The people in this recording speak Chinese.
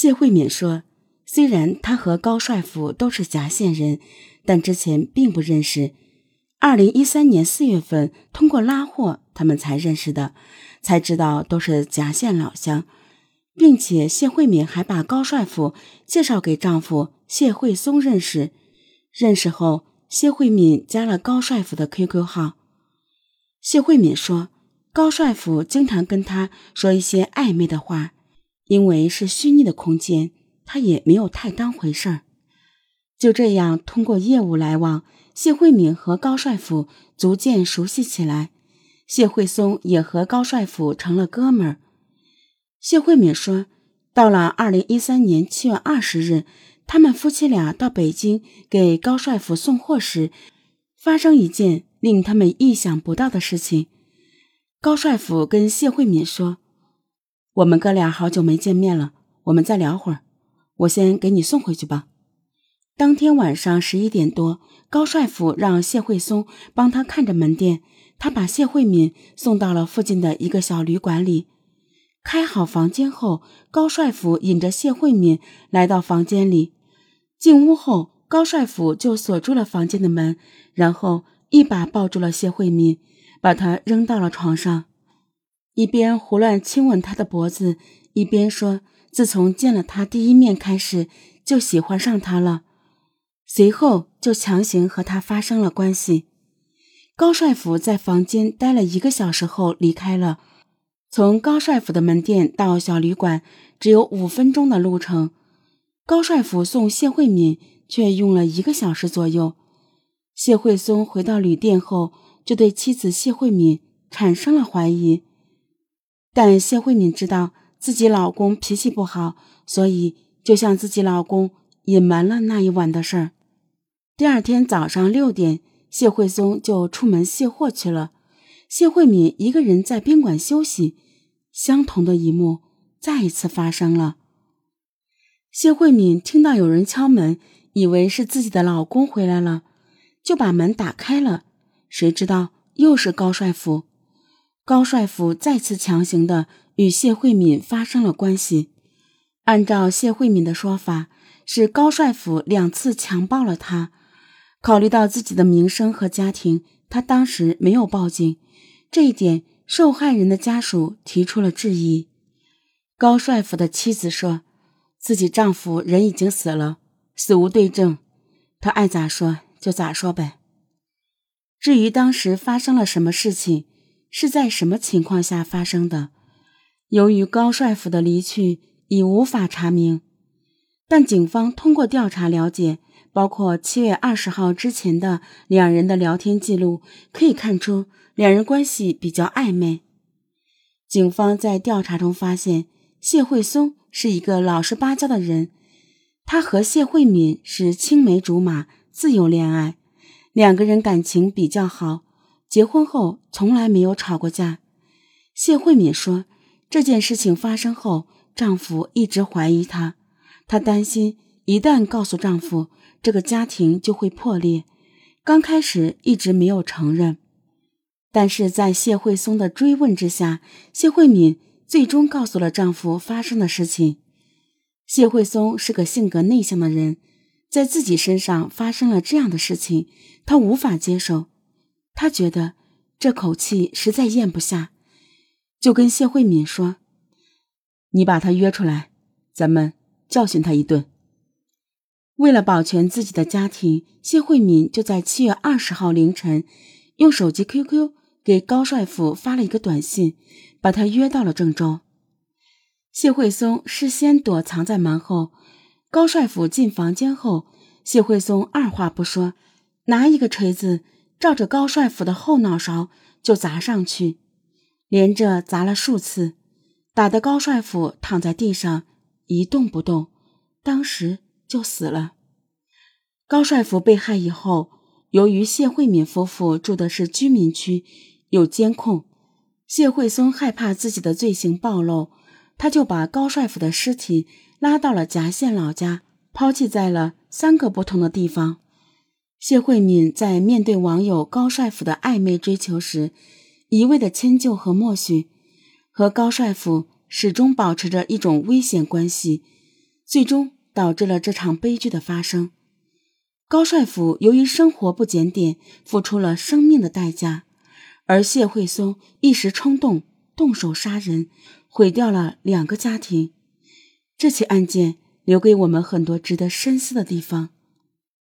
谢慧敏说：“虽然他和高帅府都是夹县人，但之前并不认识。二零一三年四月份，通过拉货，他们才认识的，才知道都是夹县老乡，并且谢慧敏还把高帅府介绍给丈夫谢慧松认识。认识后，谢慧敏加了高帅府的 QQ 号。谢慧敏说，高帅府经常跟他说一些暧昧的话。”因为是虚拟的空间，他也没有太当回事儿。就这样，通过业务来往，谢慧敏和高帅府逐渐熟悉起来。谢慧松也和高帅府成了哥们儿。谢慧敏说，到了二零一三年七月二十日，他们夫妻俩到北京给高帅府送货时，发生一件令他们意想不到的事情。高帅府跟谢慧敏说。我们哥俩好久没见面了，我们再聊会儿。我先给你送回去吧。当天晚上十一点多，高帅府让谢慧松帮他看着门店，他把谢慧敏送到了附近的一个小旅馆里。开好房间后，高帅府引着谢慧敏来到房间里。进屋后，高帅府就锁住了房间的门，然后一把抱住了谢慧敏，把她扔到了床上。一边胡乱亲吻他的脖子，一边说：“自从见了他第一面开始，就喜欢上他了。”随后就强行和他发生了关系。高帅府在房间待了一个小时后离开了。从高帅府的门店到小旅馆只有五分钟的路程，高帅府送谢慧敏却用了一个小时左右。谢慧松回到旅店后，就对妻子谢慧敏产生了怀疑。但谢慧敏知道自己老公脾气不好，所以就向自己老公隐瞒了那一晚的事儿。第二天早上六点，谢慧松就出门卸货去了，谢慧敏一个人在宾馆休息。相同的一幕再一次发生了。谢慧敏听到有人敲门，以为是自己的老公回来了，就把门打开了，谁知道又是高帅府。高帅府再次强行的与谢慧敏发生了关系。按照谢慧敏的说法，是高帅府两次强暴了她。考虑到自己的名声和家庭，他当时没有报警。这一点，受害人的家属提出了质疑。高帅府的妻子说，自己丈夫人已经死了，死无对证，他爱咋说就咋说呗。至于当时发生了什么事情？是在什么情况下发生的？由于高帅府的离去已无法查明，但警方通过调查了解，包括七月二十号之前的两人的聊天记录，可以看出两人关系比较暧昧。警方在调查中发现，谢慧松是一个老实巴交的人，他和谢慧敏是青梅竹马，自由恋爱，两个人感情比较好。结婚后从来没有吵过架。谢慧敏说，这件事情发生后，丈夫一直怀疑她，她担心一旦告诉丈夫，这个家庭就会破裂。刚开始一直没有承认，但是在谢慧松的追问之下，谢慧敏最终告诉了丈夫发生的事情。谢慧松是个性格内向的人，在自己身上发生了这样的事情，她无法接受。他觉得这口气实在咽不下，就跟谢慧敏说：“你把他约出来，咱们教训他一顿。”为了保全自己的家庭，谢慧敏就在七月二十号凌晨用手机 QQ 给高帅府发了一个短信，把他约到了郑州。谢慧松事先躲藏在门后，高帅府进房间后，谢慧松二话不说，拿一个锤子。照着高帅府的后脑勺就砸上去，连着砸了数次，打得高帅府躺在地上一动不动，当时就死了。高帅府被害以后，由于谢慧敏夫妇住的是居民区，有监控，谢慧松害怕自己的罪行暴露，他就把高帅府的尸体拉到了夹县老家，抛弃在了三个不同的地方。谢慧敏在面对网友高帅府的暧昧追求时，一味的迁就和默许，和高帅府始终保持着一种危险关系。最终导致了这场悲剧的发生。高帅府由于生活不检点，付出了生命的代价，而谢慧松一时冲动动手杀人，毁掉了两个家庭。这起案件留给我们很多值得深思的地方。